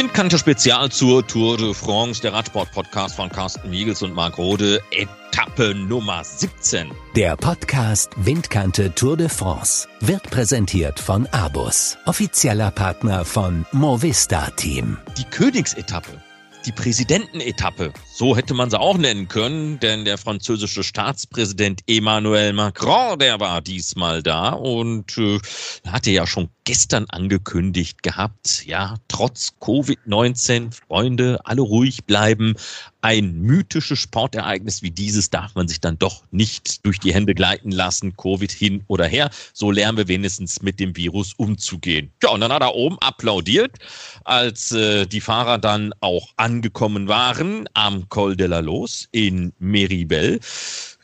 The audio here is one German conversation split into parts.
Windkante Spezial zur Tour de France, der Radsport-Podcast von Carsten Miegels und Marc Rode, Etappe Nummer 17. Der Podcast Windkante Tour de France wird präsentiert von Abus, offizieller Partner von Movista Team. Die Königsetappe die Präsidentenetappe. So hätte man sie auch nennen können, denn der französische Staatspräsident Emmanuel Macron, der war diesmal da und äh, hatte ja schon gestern angekündigt gehabt, ja, trotz Covid-19, Freunde, alle ruhig bleiben. Ein mythisches Sportereignis wie dieses darf man sich dann doch nicht durch die Hände gleiten lassen, Covid hin oder her. So lernen wir wenigstens mit dem Virus umzugehen. Ja, und dann hat er oben applaudiert, als äh, die Fahrer dann auch angekommen waren am Col de la Los in Meribel.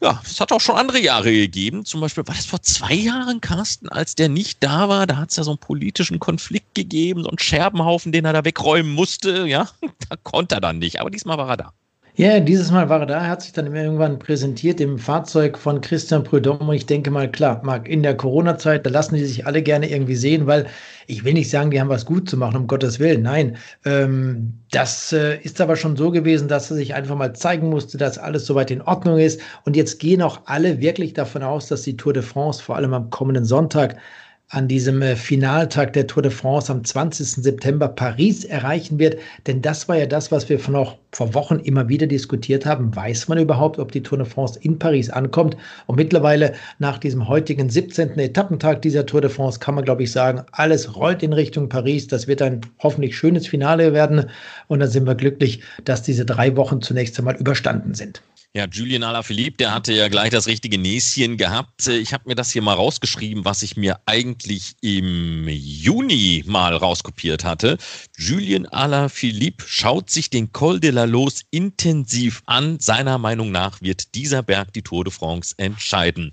Ja, es hat auch schon andere Jahre gegeben. Zum Beispiel war das vor zwei Jahren, Carsten, als der nicht da war. Da hat es ja so einen politischen Konflikt gegeben, so einen Scherbenhaufen, den er da wegräumen musste. Ja, da konnte er dann nicht. Aber diesmal war er da. Ja, dieses Mal war er da, hat sich dann irgendwann präsentiert im Fahrzeug von Christian Prudhomme. Und ich denke mal, klar, Marc, in der Corona-Zeit, da lassen die sich alle gerne irgendwie sehen, weil ich will nicht sagen, die haben was gut zu machen, um Gottes Willen, nein. Ähm, das äh, ist aber schon so gewesen, dass er sich einfach mal zeigen musste, dass alles soweit in Ordnung ist. Und jetzt gehen auch alle wirklich davon aus, dass die Tour de France vor allem am kommenden Sonntag an diesem äh, Finaltag der Tour de France am 20. September Paris erreichen wird. Denn das war ja das, was wir auch vor Wochen immer wieder diskutiert haben. Weiß man überhaupt, ob die Tour de France in Paris ankommt? Und mittlerweile nach diesem heutigen 17. Etappentag dieser Tour de France kann man, glaube ich, sagen, alles rollt in Richtung Paris. Das wird ein hoffentlich schönes Finale werden. Und dann sind wir glücklich, dass diese drei Wochen zunächst einmal überstanden sind. Ja, Julian Alaphilippe, der hatte ja gleich das richtige Näschen gehabt. Ich habe mir das hier mal rausgeschrieben, was ich mir eigentlich im Juni mal rauskopiert hatte. Julian Alaphilippe schaut sich den Col de la Los intensiv an. Seiner Meinung nach wird dieser Berg die Tour de France entscheiden.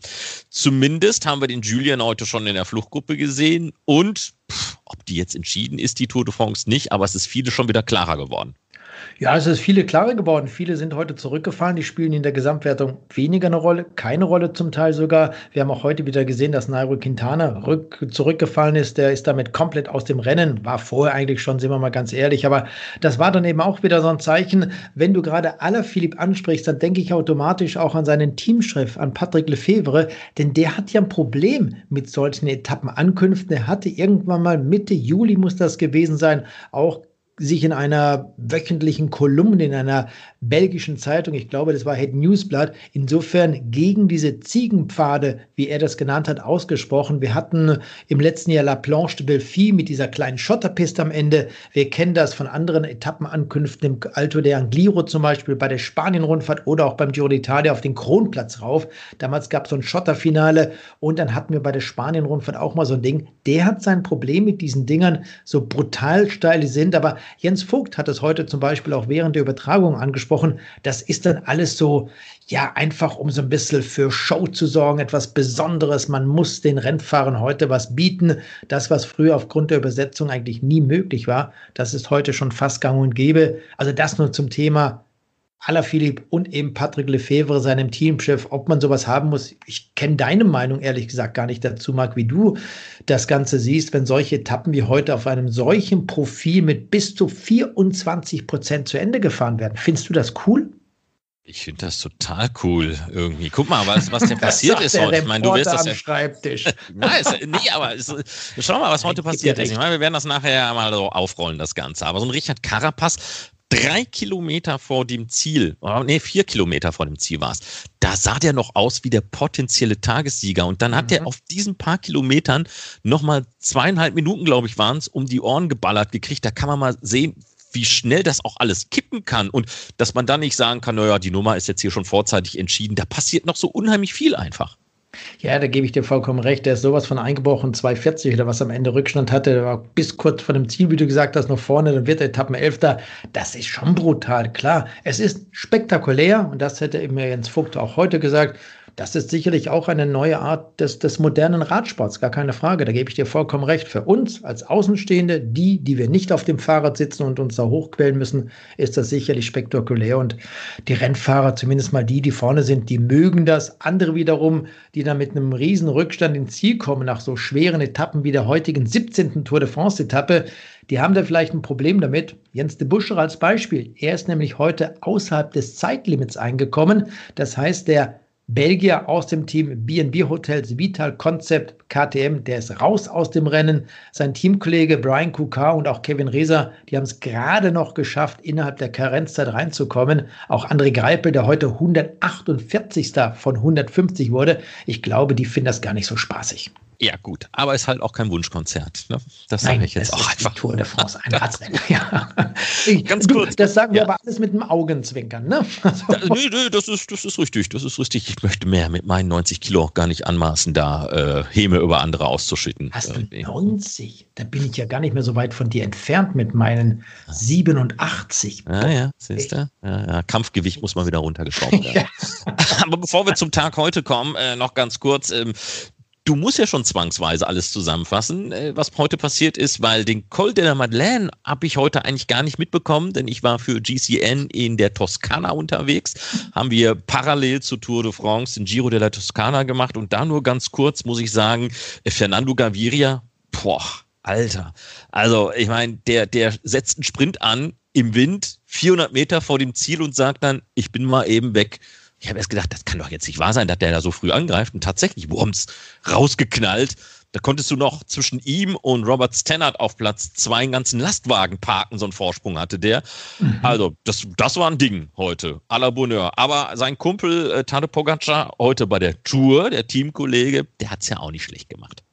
Zumindest haben wir den Julian heute schon in der Fluchtgruppe gesehen und pff, ob die jetzt entschieden ist, die Tour de France nicht, aber es ist viele schon wieder klarer geworden. Ja, es ist viele klarer geworden. Viele sind heute zurückgefahren. Die spielen in der Gesamtwertung weniger eine Rolle, keine Rolle zum Teil sogar. Wir haben auch heute wieder gesehen, dass Nairo Quintana rück, zurückgefallen ist. Der ist damit komplett aus dem Rennen. War vorher eigentlich schon, sind wir mal ganz ehrlich. Aber das war dann eben auch wieder so ein Zeichen. Wenn du gerade Philipp ansprichst, dann denke ich automatisch auch an seinen Teamchef, an Patrick Lefevre. Denn der hat ja ein Problem mit solchen Etappenankünften. Er hatte irgendwann mal Mitte Juli muss das gewesen sein, auch sich in einer wöchentlichen Kolumne in einer belgischen Zeitung, ich glaube, das war Head Newsblatt, insofern gegen diese Ziegenpfade, wie er das genannt hat, ausgesprochen. Wir hatten im letzten Jahr La Planche de Belfi mit dieser kleinen Schotterpiste am Ende. Wir kennen das von anderen Etappenankünften im Alto de Angliru zum Beispiel bei der Spanien-Rundfahrt oder auch beim Giro d'Italia auf den Kronplatz rauf. Damals gab es so ein Schotterfinale und dann hatten wir bei der Spanien-Rundfahrt auch mal so ein Ding. Der hat sein Problem mit diesen Dingern, so brutal steil die sind, aber Jens Vogt hat es heute zum Beispiel auch während der Übertragung angesprochen. Das ist dann alles so, ja, einfach um so ein bisschen für Show zu sorgen, etwas Besonderes. Man muss den Rennfahrern heute was bieten. Das, was früher aufgrund der Übersetzung eigentlich nie möglich war, das ist heute schon fast gang und gäbe. Also das nur zum Thema Alaphilippe und eben Patrick Lefevre, seinem Teamchef, ob man sowas haben muss. Ich kenne deine Meinung ehrlich gesagt gar nicht dazu, Marc, wie du das Ganze siehst, wenn solche Etappen wie heute auf einem solchen Profil mit bis zu 24 Prozent zu Ende gefahren werden. Findest du das cool? Ich finde das total cool irgendwie. Guck mal, was, was denn passiert ist heute. Ich meine, du wirst das ja. Schreibtisch. Nein, ist, nee, aber ist, schau mal, was heute passiert ist. Ich meine, wir werden das nachher mal so aufrollen, das Ganze. Aber so ein Richard Carapaz drei Kilometer vor dem Ziel, oh, nee, vier Kilometer vor dem Ziel war es, da sah der noch aus wie der potenzielle Tagessieger. Und dann hat mhm. er auf diesen paar Kilometern nochmal zweieinhalb Minuten, glaube ich, waren es, um die Ohren geballert gekriegt. Da kann man mal sehen, wie schnell das auch alles kippen kann und dass man dann nicht sagen kann, naja, die Nummer ist jetzt hier schon vorzeitig entschieden. Da passiert noch so unheimlich viel einfach. Ja, da gebe ich dir vollkommen recht. Der ist sowas von eingebrochen, 240 oder was am Ende Rückstand hatte. Der war bis kurz vor dem Ziel, wie du gesagt hast, noch vorne. Dann wird er Etappenelfter. Das ist schon brutal, klar. Es ist spektakulär und das hätte eben Jens Vogt auch heute gesagt. Das ist sicherlich auch eine neue Art des, des modernen Radsports, gar keine Frage. Da gebe ich dir vollkommen recht. Für uns als Außenstehende, die, die wir nicht auf dem Fahrrad sitzen und uns da hochquellen müssen, ist das sicherlich spektakulär. Und die Rennfahrer, zumindest mal die, die vorne sind, die mögen das. Andere wiederum, die dann mit einem riesen Rückstand ins Ziel kommen, nach so schweren Etappen wie der heutigen 17. Tour de France-Etappe, die haben da vielleicht ein Problem damit. Jens de Buscher als Beispiel. Er ist nämlich heute außerhalb des Zeitlimits eingekommen. Das heißt, der Belgier aus dem Team BNB Hotels Vital Concept KTM, der ist raus aus dem Rennen. Sein Teamkollege Brian Kukar und auch Kevin Reser, die haben es gerade noch geschafft, innerhalb der Karenzzeit reinzukommen. Auch André Greipel, der heute 148. von 150 wurde. Ich glaube, die finden das gar nicht so spaßig. Ja, gut, aber ist halt auch kein Wunschkonzert. Ne? Das sage ich jetzt auch einfach. Tour de France, ein Radrennen. ja. Ganz du, kurz. Das sagen wir aber alles mit dem Augenzwinkern. Ne? Also. Da, nee, nee, das ist, das ist richtig. Das ist richtig. Ich möchte mehr mit meinen 90 Kilo auch gar nicht anmaßen, da äh, Häme über andere auszuschütten. Hast du 90? Da bin ich ja gar nicht mehr so weit von dir entfernt mit meinen 87. Ja, ja, siehst du? Ja, ja. Kampfgewicht muss man wieder runtergeschraubt werden. ja. aber bevor wir zum Tag heute kommen, äh, noch ganz kurz. Ähm, du musst ja schon zwangsweise alles zusammenfassen, äh, was heute passiert ist, weil den Col de la Madeleine habe ich heute eigentlich gar nicht mitbekommen, denn ich war für GCN in der Toskana unterwegs, haben wir parallel zur Tour de France den Giro della Toscana gemacht. Und da nur ganz kurz muss ich sagen, Fernando Gaviria, boah, Alter, also ich meine, der, der setzt einen Sprint an im Wind, 400 Meter vor dem Ziel und sagt dann, ich bin mal eben weg. Ich habe erst gedacht, das kann doch jetzt nicht wahr sein, dass der da so früh angreift. Und tatsächlich, Worms rausgeknallt. Da konntest du noch zwischen ihm und Robert Stannard auf Platz zwei einen ganzen Lastwagen parken, so einen Vorsprung hatte der. Mhm. Also, das, das war ein Ding heute. à la Bonheur. Aber sein Kumpel äh, Tade Pogacar heute bei der Tour, der Teamkollege, der hat es ja auch nicht schlecht gemacht.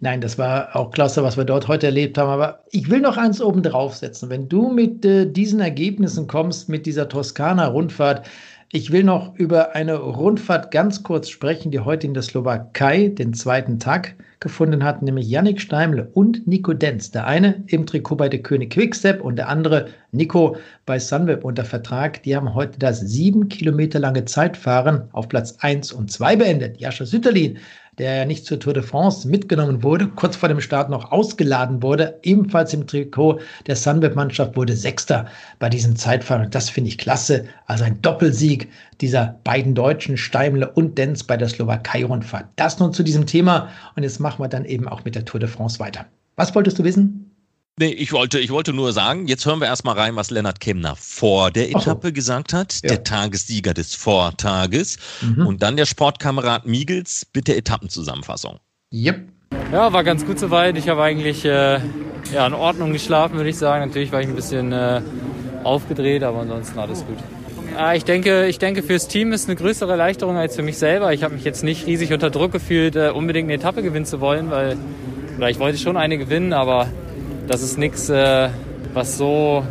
Nein, das war auch klasse, was wir dort heute erlebt haben. Aber ich will noch eins oben draufsetzen. Wenn du mit äh, diesen Ergebnissen kommst, mit dieser Toskana-Rundfahrt, ich will noch über eine Rundfahrt ganz kurz sprechen, die heute in der Slowakei den zweiten Tag gefunden hat, nämlich Yannick Steimle und Nico Denz. Der eine im Trikot bei der König Quickstep und der andere Nico bei Sunweb unter Vertrag. Die haben heute das sieben Kilometer lange Zeitfahren auf Platz 1 und 2 beendet. Jascha Sütterlin der ja nicht zur Tour de France mitgenommen wurde, kurz vor dem Start noch ausgeladen wurde, ebenfalls im Trikot der Sunweb-Mannschaft, wurde Sechster bei diesem Zeitfahren. Und das finde ich klasse. Also ein Doppelsieg dieser beiden Deutschen, Steimle und Denz bei der Slowakei-Rundfahrt. Das nun zu diesem Thema. Und jetzt machen wir dann eben auch mit der Tour de France weiter. Was wolltest du wissen? Nee, ich wollte, ich wollte nur sagen, jetzt hören wir erstmal rein, was Lennart Kemner vor der Etappe so. gesagt hat, ja. der Tagessieger des Vortages mhm. und dann der Sportkamerad Miegels, bitte Etappenzusammenfassung. Yep. Ja, war ganz gut soweit. Ich habe eigentlich äh, ja, in Ordnung geschlafen, würde ich sagen. Natürlich war ich ein bisschen äh, aufgedreht, aber ansonsten alles gut. Ja, ich denke, ich denke, fürs Team ist eine größere Erleichterung als für mich selber. Ich habe mich jetzt nicht riesig unter Druck gefühlt, äh, unbedingt eine Etappe gewinnen zu wollen, weil oder ich wollte schon eine gewinnen, aber das ist nichts, äh, was so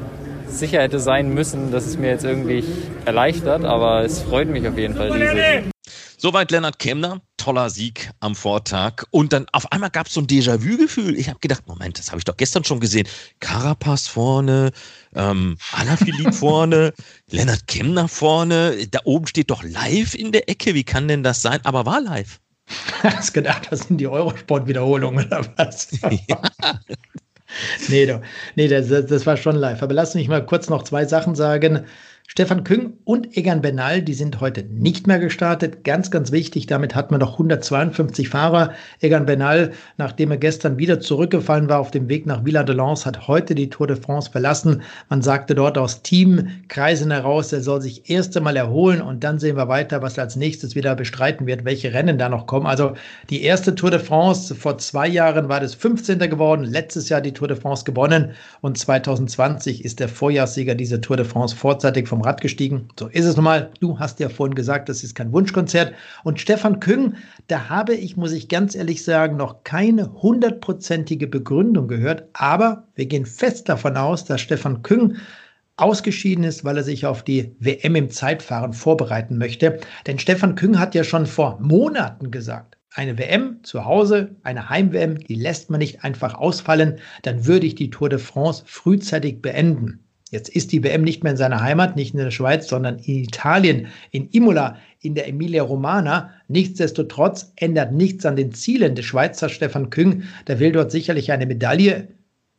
sicher hätte sein müssen, dass es mir jetzt irgendwie erleichtert, aber es freut mich auf jeden Fall riesig. Soweit Lennart Kemner, toller Sieg am Vortag. Und dann auf einmal gab es so ein Déjà-vu-Gefühl. Ich habe gedacht, Moment, das habe ich doch gestern schon gesehen. Carapaz vorne, ähm, Alaphilippe vorne, Lennart Kemner vorne. Da oben steht doch live in der Ecke. Wie kann denn das sein? Aber war live. Hast gedacht, das sind die Eurosport-Wiederholungen oder was? ja nee, nee das, das war schon live. Aber lass mich mal kurz noch zwei Sachen sagen. Stefan Küng und Egan Benal, die sind heute nicht mehr gestartet. Ganz, ganz wichtig, damit hat man noch 152 Fahrer. Egan Benal, nachdem er gestern wieder zurückgefallen war auf dem Weg nach Villa de Lans, hat heute die Tour de France verlassen. Man sagte dort aus Teamkreisen heraus, er soll sich erst einmal erholen und dann sehen wir weiter, was er als nächstes wieder bestreiten wird, welche Rennen da noch kommen. Also die erste Tour de France vor zwei Jahren war das 15. geworden, letztes Jahr die Tour de France gewonnen und 2020 ist der Vorjahrssieger dieser Tour de France vorzeitig vom Rad gestiegen. So ist es nun mal. Du hast ja vorhin gesagt, das ist kein Wunschkonzert. Und Stefan Küng, da habe ich, muss ich ganz ehrlich sagen, noch keine hundertprozentige Begründung gehört. Aber wir gehen fest davon aus, dass Stefan Küng ausgeschieden ist, weil er sich auf die WM im Zeitfahren vorbereiten möchte. Denn Stefan Küng hat ja schon vor Monaten gesagt, eine WM zu Hause, eine Heim-WM, die lässt man nicht einfach ausfallen, dann würde ich die Tour de France frühzeitig beenden. Jetzt ist die WM nicht mehr in seiner Heimat, nicht in der Schweiz, sondern in Italien, in Imola, in der Emilia Romana. Nichtsdestotrotz ändert nichts an den Zielen des Schweizer Stefan Küng. Der will dort sicherlich eine Medaille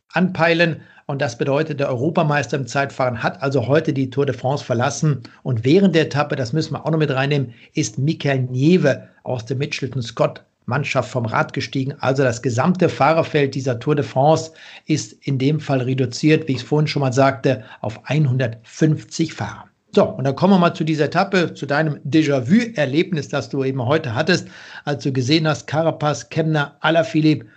anpeilen. Und das bedeutet, der Europameister im Zeitfahren hat also heute die Tour de France verlassen. Und während der Etappe, das müssen wir auch noch mit reinnehmen, ist Michael Nieve aus dem Mitchelton Scott Mannschaft vom Rad gestiegen. Also das gesamte Fahrerfeld dieser Tour de France ist in dem Fall reduziert, wie ich es vorhin schon mal sagte, auf 150 Fahrer. So, und dann kommen wir mal zu dieser Etappe, zu deinem Déjà-vu-Erlebnis, das du eben heute hattest, als du gesehen hast, Carapaz, Kemner, Alaphilippe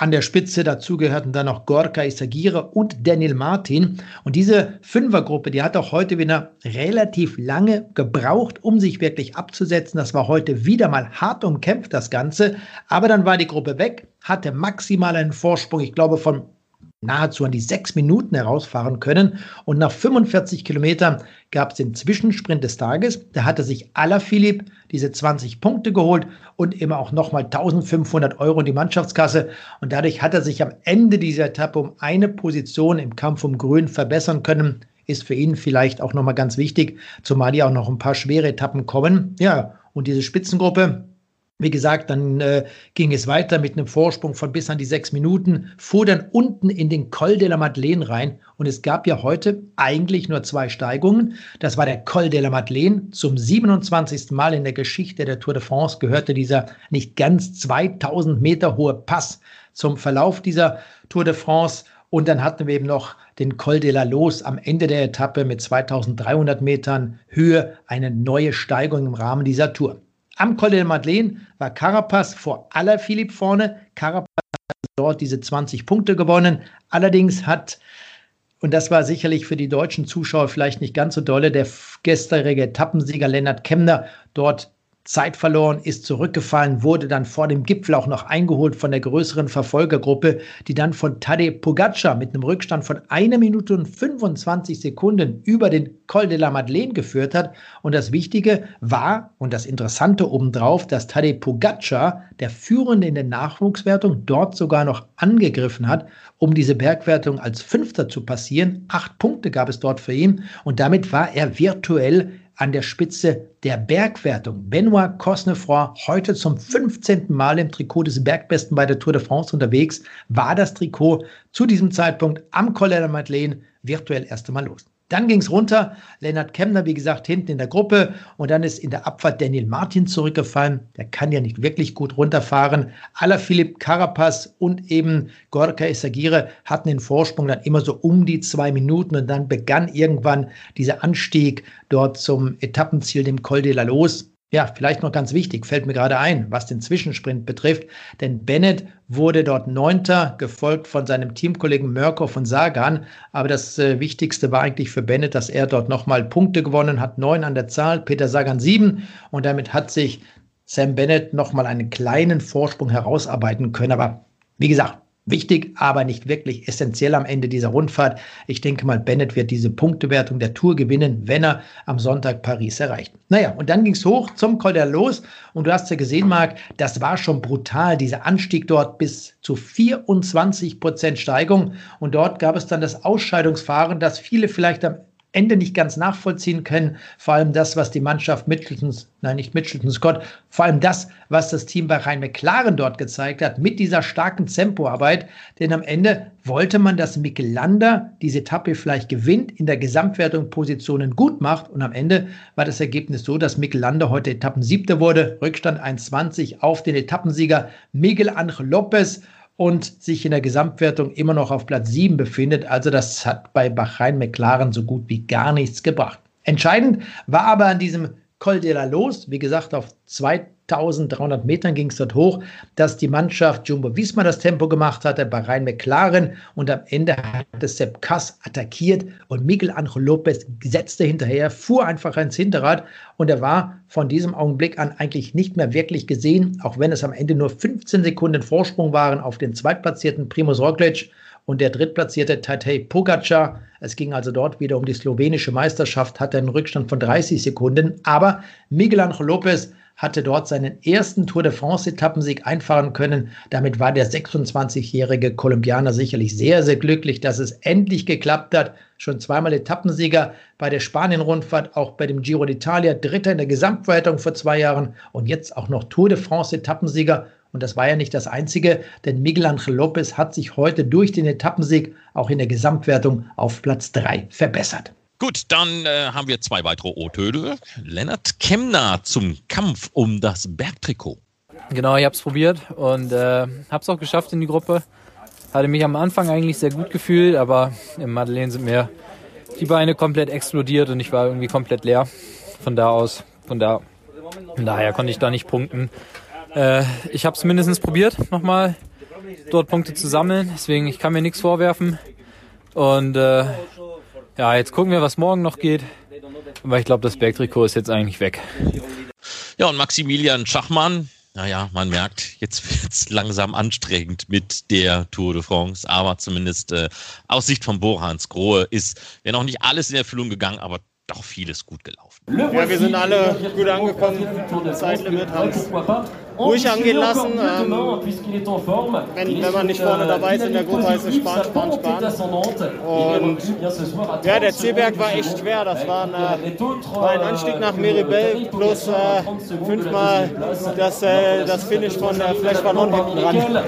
an der Spitze. Dazu gehörten dann noch Gorka Isagire und Daniel Martin. Und diese Fünfergruppe, die hat auch heute wieder relativ lange gebraucht, um sich wirklich abzusetzen. Das war heute wieder mal hart umkämpft, das Ganze. Aber dann war die Gruppe weg, hatte maximal einen Vorsprung, ich glaube, von nahezu an die sechs Minuten herausfahren können. Und nach 45 Kilometern gab es den Zwischensprint des Tages. Da hatte sich Alaphilippe diese 20 Punkte geholt und immer auch nochmal 1500 Euro in die Mannschaftskasse. Und dadurch hat er sich am Ende dieser Etappe um eine Position im Kampf um Grün verbessern können. Ist für ihn vielleicht auch nochmal ganz wichtig, zumal ja auch noch ein paar schwere Etappen kommen. Ja, und diese Spitzengruppe, wie gesagt, dann äh, ging es weiter mit einem Vorsprung von bis an die sechs Minuten, fuhr dann unten in den Col de la Madeleine rein. Und es gab ja heute eigentlich nur zwei Steigungen. Das war der Col de la Madeleine. Zum 27. Mal in der Geschichte der Tour de France gehörte dieser nicht ganz 2000 Meter hohe Pass zum Verlauf dieser Tour de France. Und dann hatten wir eben noch den Col de la Los am Ende der Etappe mit 2300 Metern Höhe, eine neue Steigung im Rahmen dieser Tour. Am Col de Madeleine war Carapaz vor aller Philipp vorne. Carapaz hat dort diese 20 Punkte gewonnen. Allerdings hat, und das war sicherlich für die deutschen Zuschauer vielleicht nicht ganz so dolle, der gestrige Etappensieger Lennart Kemner dort Zeit verloren, ist zurückgefallen, wurde dann vor dem Gipfel auch noch eingeholt von der größeren Verfolgergruppe, die dann von Tadej Pogacar mit einem Rückstand von einer Minute und 25 Sekunden über den Col de la Madeleine geführt hat. Und das Wichtige war und das Interessante obendrauf, dass Tadej Pogacar, der Führende in der Nachwuchswertung, dort sogar noch angegriffen hat, um diese Bergwertung als Fünfter zu passieren. Acht Punkte gab es dort für ihn und damit war er virtuell an der Spitze der Bergwertung. Benoit Cosnefroy, heute zum 15. Mal im Trikot des Bergbesten bei der Tour de France unterwegs, war das Trikot zu diesem Zeitpunkt am Col de Madeleine virtuell erst einmal los. Dann ging es runter. Lennart Kemner, wie gesagt, hinten in der Gruppe. Und dann ist in der Abfahrt Daniel Martin zurückgefallen. Der kann ja nicht wirklich gut runterfahren. Aller Philipp Carapaz und eben Gorka Isagire hatten den Vorsprung dann immer so um die zwei Minuten. Und dann begann irgendwann dieser Anstieg dort zum Etappenziel, dem Col de la Los. Ja, vielleicht noch ganz wichtig, fällt mir gerade ein, was den Zwischensprint betrifft, denn Bennett wurde dort Neunter, gefolgt von seinem Teamkollegen Mörkow von Sagan. Aber das äh, Wichtigste war eigentlich für Bennett, dass er dort nochmal Punkte gewonnen hat, neun an der Zahl, Peter Sagan sieben. Und damit hat sich Sam Bennett nochmal einen kleinen Vorsprung herausarbeiten können. Aber wie gesagt, Wichtig, aber nicht wirklich essentiell am Ende dieser Rundfahrt. Ich denke mal, Bennett wird diese Punktewertung der Tour gewinnen, wenn er am Sonntag Paris erreicht. Naja, und dann ging es hoch zum Col der Los. Und du hast ja gesehen, Marc, das war schon brutal, dieser Anstieg dort bis zu 24 Prozent Steigung. Und dort gab es dann das Ausscheidungsfahren, das viele vielleicht am Ende nicht ganz nachvollziehen können. Vor allem das, was die Mannschaft Mitchelton, nein, nicht Mitchelton Scott, vor allem das, was das Team bei Rhein McLaren dort gezeigt hat, mit dieser starken Tempoarbeit. Denn am Ende wollte man, dass Mikkel Lander diese Etappe vielleicht gewinnt, in der Gesamtwertung Positionen gut macht. Und am Ende war das Ergebnis so, dass Mikkel Lander heute Etappensiebter wurde, Rückstand 1,20 auf den Etappensieger Miguel Angel Lopez und sich in der Gesamtwertung immer noch auf Platz 7 befindet. Also das hat bei Bahrain McLaren so gut wie gar nichts gebracht. Entscheidend war aber an diesem Col de la Los, wie gesagt, auf 2300 Metern ging es dort hoch, dass die Mannschaft Jumbo Visma das Tempo gemacht hatte, bei Rhein McLaren und am Ende hat es Sepp Kass attackiert und Miguel Angel Lopez setzte hinterher, fuhr einfach ins Hinterrad und er war von diesem Augenblick an eigentlich nicht mehr wirklich gesehen, auch wenn es am Ende nur 15 Sekunden Vorsprung waren auf den zweitplatzierten Primoz Roglic und der drittplatzierte Tadej Pogacar. Es ging also dort wieder um die slowenische Meisterschaft, hatte einen Rückstand von 30 Sekunden. Aber Miguel Angel Lopez hatte dort seinen ersten Tour de France-Etappensieg einfahren können. Damit war der 26-jährige Kolumbianer sicherlich sehr, sehr glücklich, dass es endlich geklappt hat. Schon zweimal Etappensieger bei der Spanien-Rundfahrt, auch bei dem Giro d'Italia, Dritter in der Gesamtwertung vor zwei Jahren und jetzt auch noch Tour de France-Etappenssieger. Und das war ja nicht das Einzige, denn Miguel Angel Lopez hat sich heute durch den Etappensieg auch in der Gesamtwertung auf Platz 3 verbessert. Gut, dann äh, haben wir zwei weitere O-Töne. Lennart Kemner zum Kampf um das Bergtrikot. Genau, ich habe es probiert und äh, habe es auch geschafft in die Gruppe. Hatte mich am Anfang eigentlich sehr gut gefühlt, aber im Madeleine sind mir die Beine komplett explodiert und ich war irgendwie komplett leer. Von da aus, von da, daher konnte ich da nicht punkten. Äh, ich habe es mindestens probiert, nochmal dort Punkte zu sammeln. Deswegen, ich kann mir nichts vorwerfen. Und äh, ja, jetzt gucken wir, was morgen noch geht. Aber ich glaube, das Bergtrikot ist jetzt eigentlich weg. Ja, und Maximilian Schachmann, naja, man merkt, jetzt wird es langsam anstrengend mit der Tour de France, aber zumindest äh, aus Sicht von Borhans Grohe ist ja noch nicht alles in Erfüllung gegangen, aber doch vieles gut gelaufen. Ja, wir sind alle gut angekommen. Zeitlimit haben es ruhig angehen lassen. Ähm, wenn, wenn man nicht vorne dabei ist in der Gruppe, heißt es sparen, sparen, sparen. Und ja, der Zielberg war echt schwer. Das war, eine, war ein Anstieg nach Meribel plus äh, fünfmal das, äh, das Finish von äh, Flash Ballon hinten dran.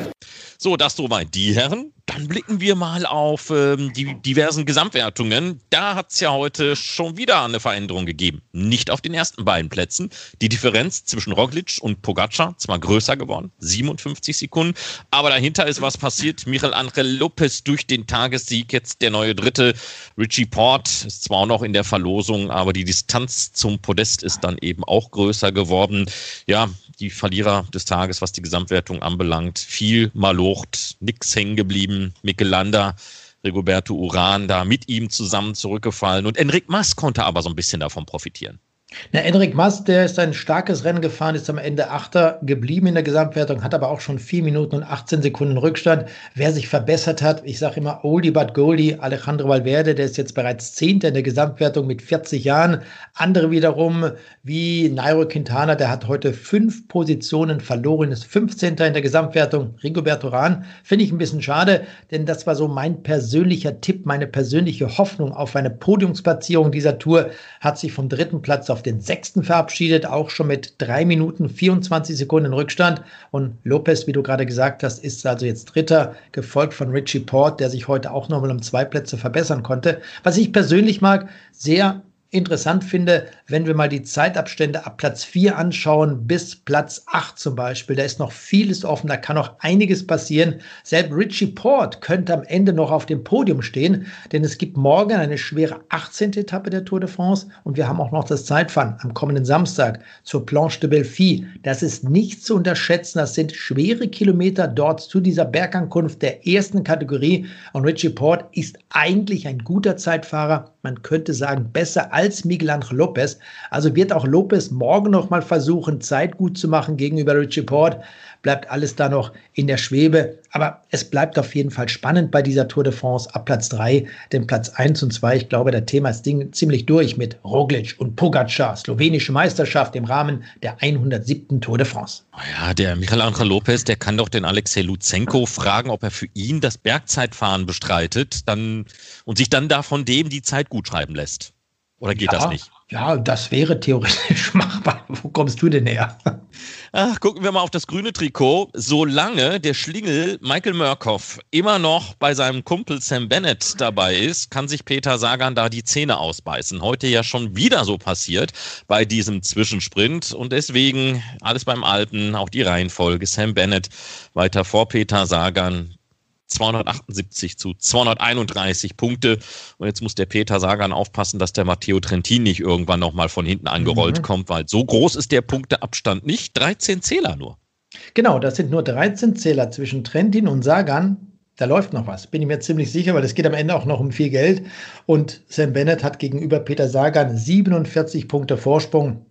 So, das soweit die Herren. Dann blicken wir mal auf ähm, die diversen Gesamtwertungen. Da hat es ja heute schon wieder eine Veränderung gegeben. Nicht auf den ersten beiden Plätzen. Die Differenz zwischen Roglic und Pogacar zwar größer geworden, 57 Sekunden, aber dahinter ist was passiert. Michael Angel Lopez durch den Tagessieg, jetzt der neue Dritte. Richie Port ist zwar auch noch in der Verlosung, aber die Distanz zum Podest ist dann eben auch größer geworden. Ja, die Verlierer des Tages, was die Gesamtwertung anbelangt, viel malocht, nix hängen geblieben geblieben. Mikelander, Rigoberto Uran da mit ihm zusammen zurückgefallen. Und Enric Mas konnte aber so ein bisschen davon profitieren. Na, Enric Mas, der ist ein starkes Rennen gefahren, ist am Ende Achter geblieben in der Gesamtwertung, hat aber auch schon 4 Minuten und 18 Sekunden Rückstand. Wer sich verbessert hat, ich sage immer Oldie but Goldie, Alejandro Valverde, der ist jetzt bereits Zehnter in der Gesamtwertung mit 40 Jahren. Andere wiederum, wie Nairo Quintana, der hat heute fünf Positionen verloren, ist 15. in der Gesamtwertung. Rigoberto Rahn finde ich ein bisschen schade, denn das war so mein persönlicher Tipp, meine persönliche Hoffnung auf eine Podiumsplatzierung dieser Tour, hat sich vom dritten Platz auf den sechsten verabschiedet, auch schon mit drei Minuten 24 Sekunden Rückstand. Und Lopez, wie du gerade gesagt hast, ist also jetzt Dritter, gefolgt von Richie Port, der sich heute auch nochmal um zwei Plätze verbessern konnte. Was ich persönlich mag, sehr interessant finde, wenn wir mal die Zeitabstände ab Platz 4 anschauen bis Platz 8 zum Beispiel. Da ist noch vieles offen, da kann noch einiges passieren. Selbst Richie Port könnte am Ende noch auf dem Podium stehen, denn es gibt morgen eine schwere 18. Etappe der Tour de France und wir haben auch noch das Zeitfahren am kommenden Samstag zur Planche de Belfi. Das ist nicht zu unterschätzen. Das sind schwere Kilometer dort zu dieser Bergankunft der ersten Kategorie und Richie Port ist eigentlich ein guter Zeitfahrer. Man könnte sagen, besser als Miguel Angel Lopez. Also wird auch Lopez morgen noch mal versuchen, Zeit gut zu machen gegenüber Richie Port. Bleibt alles da noch in der Schwebe. Aber es bleibt auf jeden Fall spannend bei dieser Tour de France ab Platz 3. Denn Platz 1 und 2, ich glaube, der Thema ist ziemlich durch mit Roglic und Pogacar. Slowenische Meisterschaft im Rahmen der 107. Tour de France. Ja, der Michael Angel Lopez, der kann doch den Alexei Luzenko fragen, ob er für ihn das Bergzeitfahren bestreitet dann, und sich dann davon dem die Zeit gut schreiben lässt. Oder geht ja, das nicht? Ja, das wäre theoretisch machbar. Wo kommst du denn her? Ach, gucken wir mal auf das grüne Trikot. Solange der Schlingel Michael Murkoff immer noch bei seinem Kumpel Sam Bennett dabei ist, kann sich Peter Sagan da die Zähne ausbeißen. Heute ja schon wieder so passiert bei diesem Zwischensprint. Und deswegen alles beim Alten, auch die Reihenfolge. Sam Bennett weiter vor Peter Sagan. 278 zu 231 Punkte. Und jetzt muss der Peter Sagan aufpassen, dass der Matteo Trentin nicht irgendwann nochmal von hinten angerollt mhm. kommt, weil so groß ist der Punkteabstand nicht. 13 Zähler nur. Genau, das sind nur 13 Zähler zwischen Trentin und Sagan. Da läuft noch was, bin ich mir ziemlich sicher, weil es geht am Ende auch noch um viel Geld. Und Sam Bennett hat gegenüber Peter Sagan 47 Punkte Vorsprung.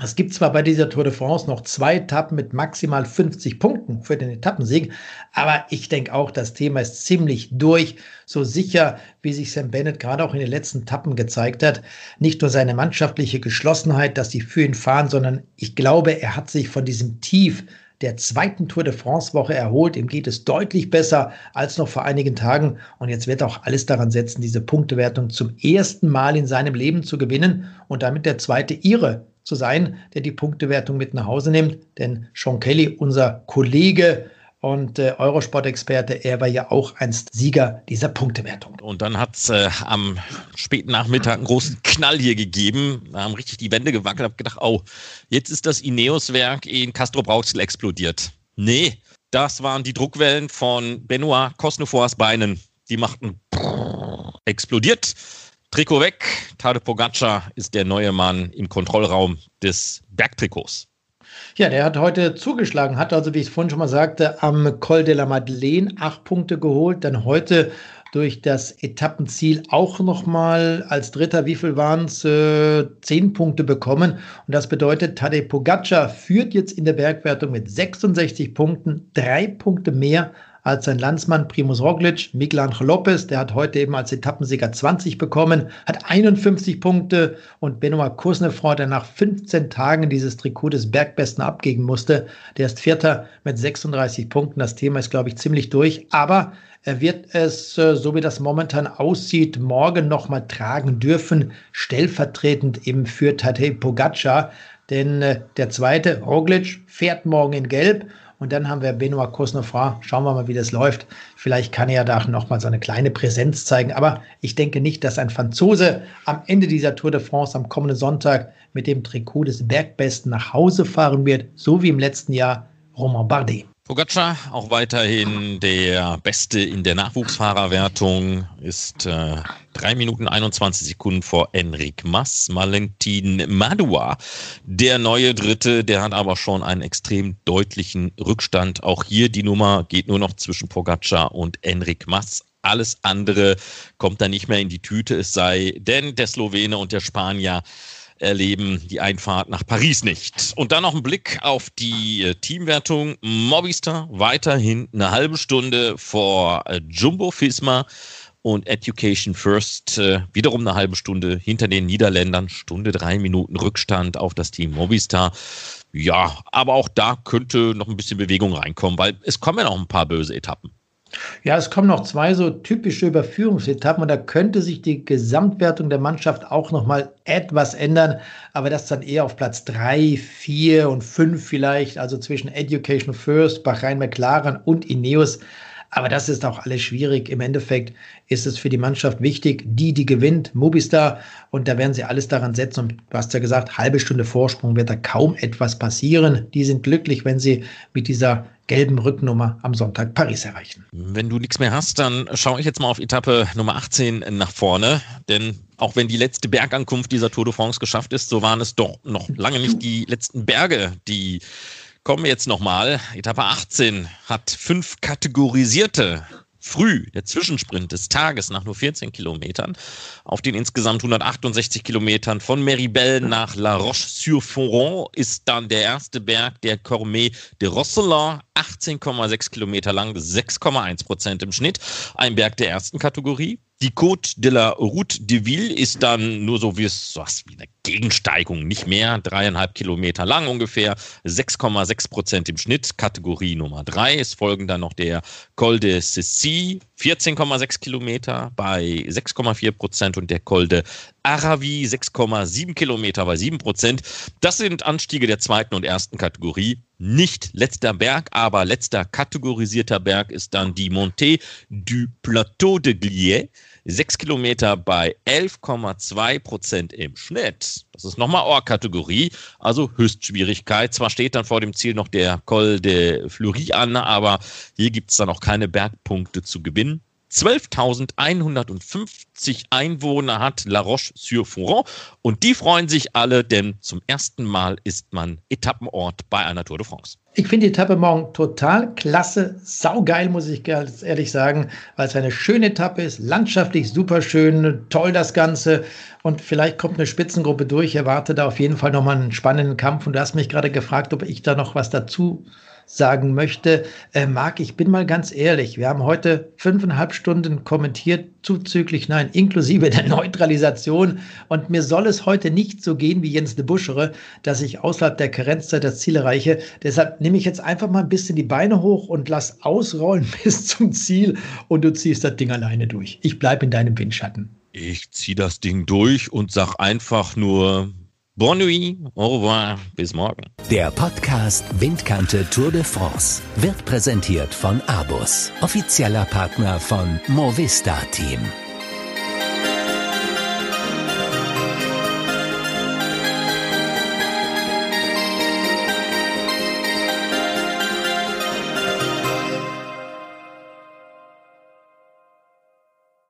Es gibt zwar bei dieser Tour de France noch zwei Etappen mit maximal 50 Punkten für den Etappensieg, aber ich denke auch, das Thema ist ziemlich durch. So sicher, wie sich Sam Bennett gerade auch in den letzten Etappen gezeigt hat. Nicht nur seine mannschaftliche Geschlossenheit, dass sie für ihn fahren, sondern ich glaube, er hat sich von diesem Tief der zweiten Tour de France Woche erholt. Ihm geht es deutlich besser als noch vor einigen Tagen. Und jetzt wird er auch alles daran setzen, diese Punktewertung zum ersten Mal in seinem Leben zu gewinnen und damit der zweite ihre zu sein, der die Punktewertung mit nach Hause nimmt. Denn Sean Kelly, unser Kollege Und äh, Eurosport-Experte, er war ja auch einst Sieger dieser Punktewertung. Und dann hat es äh, am späten Nachmittag einen großen Knall hier gegeben. Da haben richtig die Wände gewackelt. Habe gedacht, oh, jetzt ist das Ineos-Werk in Castro Brauxel explodiert. Nee, das waren die Druckwellen von Benoit Cosnefors Beinen. Die machten explodiert. Trikot weg. Tade Pogacar ist der neue Mann im Kontrollraum des Bergtrikots. Ja, der hat heute zugeschlagen, hat also, wie ich es vorhin schon mal sagte, am Col de la Madeleine acht Punkte geholt, dann heute durch das Etappenziel auch nochmal als Dritter, wie viel waren es, äh, zehn Punkte bekommen. Und das bedeutet, Tadej Pogacar führt jetzt in der Bergwertung mit 66 Punkten, drei Punkte mehr als sein Landsmann Primus Roglic, Miguel Angel Lopez, der hat heute eben als Etappensieger 20 bekommen, hat 51 Punkte und Benoit Kusnefroy, der nach 15 Tagen dieses Trikot des Bergbesten abgeben musste, der ist Vierter mit 36 Punkten. Das Thema ist, glaube ich, ziemlich durch, aber er wird es, äh, so wie das momentan aussieht, morgen nochmal tragen dürfen, stellvertretend eben für Tadej Pogacar, denn äh, der zweite, Roglic, fährt morgen in Gelb und dann haben wir Benoit Cosnefroy. Schauen wir mal, wie das läuft. Vielleicht kann er da noch mal so eine kleine Präsenz zeigen. Aber ich denke nicht, dass ein Franzose am Ende dieser Tour de France am kommenden Sonntag mit dem Trikot des Bergbesten nach Hause fahren wird, so wie im letzten Jahr Romain Bardet. Pogacar auch weiterhin der Beste in der Nachwuchsfahrerwertung, ist äh, 3 Minuten 21 Sekunden vor Enric Mas. Valentin Madua, der neue Dritte, der hat aber schon einen extrem deutlichen Rückstand. Auch hier die Nummer geht nur noch zwischen Pogacar und Enric Mas. Alles andere kommt da nicht mehr in die Tüte, es sei denn der Slowene und der Spanier erleben die Einfahrt nach Paris nicht. Und dann noch ein Blick auf die äh, Teamwertung. Mobistar weiterhin eine halbe Stunde vor äh, Jumbo Fisma und Education First äh, wiederum eine halbe Stunde hinter den Niederländern. Stunde drei Minuten Rückstand auf das Team Mobistar. Ja, aber auch da könnte noch ein bisschen Bewegung reinkommen, weil es kommen ja noch ein paar böse Etappen. Ja, es kommen noch zwei so typische Überführungsetappen und da könnte sich die Gesamtwertung der Mannschaft auch noch mal etwas ändern, aber das dann eher auf Platz drei, vier und fünf vielleicht, also zwischen Education First, Bahrain McLaren und Ineos. Aber das ist auch alles schwierig. Im Endeffekt ist es für die Mannschaft wichtig, die, die gewinnt, Mobistar. Und da werden sie alles daran setzen. Und du hast ja gesagt, halbe Stunde Vorsprung wird da kaum etwas passieren. Die sind glücklich, wenn sie mit dieser gelben Rücknummer am Sonntag Paris erreichen. Wenn du nichts mehr hast, dann schaue ich jetzt mal auf Etappe Nummer 18 nach vorne. Denn auch wenn die letzte Bergankunft dieser Tour de France geschafft ist, so waren es doch noch lange nicht die letzten Berge, die kommen wir jetzt nochmal. Etappe 18 hat fünf kategorisierte früh, der Zwischensprint des Tages nach nur 14 Kilometern, auf den insgesamt 168 Kilometern von Meribel nach La Roche-sur-Foron ist dann der erste Berg, der Cormet de Rosselin, 18,6 Kilometer lang, 6,1 Prozent im Schnitt. Ein Berg der ersten Kategorie. Die Côte de la Route de Ville ist dann nur so wie es was wie eine Gegensteigung, nicht mehr, dreieinhalb Kilometer lang ungefähr, 6,6 Prozent im Schnitt, Kategorie Nummer drei. Es folgen dann noch der Col de Cessy, 14,6 Kilometer bei 6,4 Prozent und der Col de Aravi, 6,7 Kilometer bei 7 Prozent. Das sind Anstiege der zweiten und ersten Kategorie. Nicht letzter Berg, aber letzter kategorisierter Berg ist dann die Montée du Plateau de Glier. 6 Kilometer bei 11,2 Prozent im Schnitt. Das ist nochmal Ohr-Kategorie, also Höchstschwierigkeit. Zwar steht dann vor dem Ziel noch der Col de Fleury an, aber hier gibt es dann auch keine Bergpunkte zu gewinnen. 12.150 Einwohner hat La Roche-sur-Foron und die freuen sich alle, denn zum ersten Mal ist man Etappenort bei einer Tour de France. Ich finde die Etappe morgen total klasse, saugeil, muss ich ganz ehrlich sagen, weil es eine schöne Etappe ist, landschaftlich super schön, toll das Ganze und vielleicht kommt eine Spitzengruppe durch. Erwarte da auf jeden Fall nochmal einen spannenden Kampf und du hast mich gerade gefragt, ob ich da noch was dazu sagen möchte. Äh, Marc, ich bin mal ganz ehrlich, wir haben heute fünfeinhalb Stunden kommentiert, zuzüglich, nein, inklusive der Neutralisation. Und mir soll es heute nicht so gehen wie Jens de Buschere, dass ich außerhalb der Karenzzeit das Ziel erreiche. Deshalb nehme ich jetzt einfach mal ein bisschen die Beine hoch und lass ausrollen bis zum Ziel und du ziehst das Ding alleine durch. Ich bleibe in deinem Windschatten. Ich ziehe das Ding durch und sag einfach nur Bonne nuit, au revoir, bis morgen. Der Podcast Windkante Tour de France wird präsentiert von Abus, offizieller Partner von Movista Team.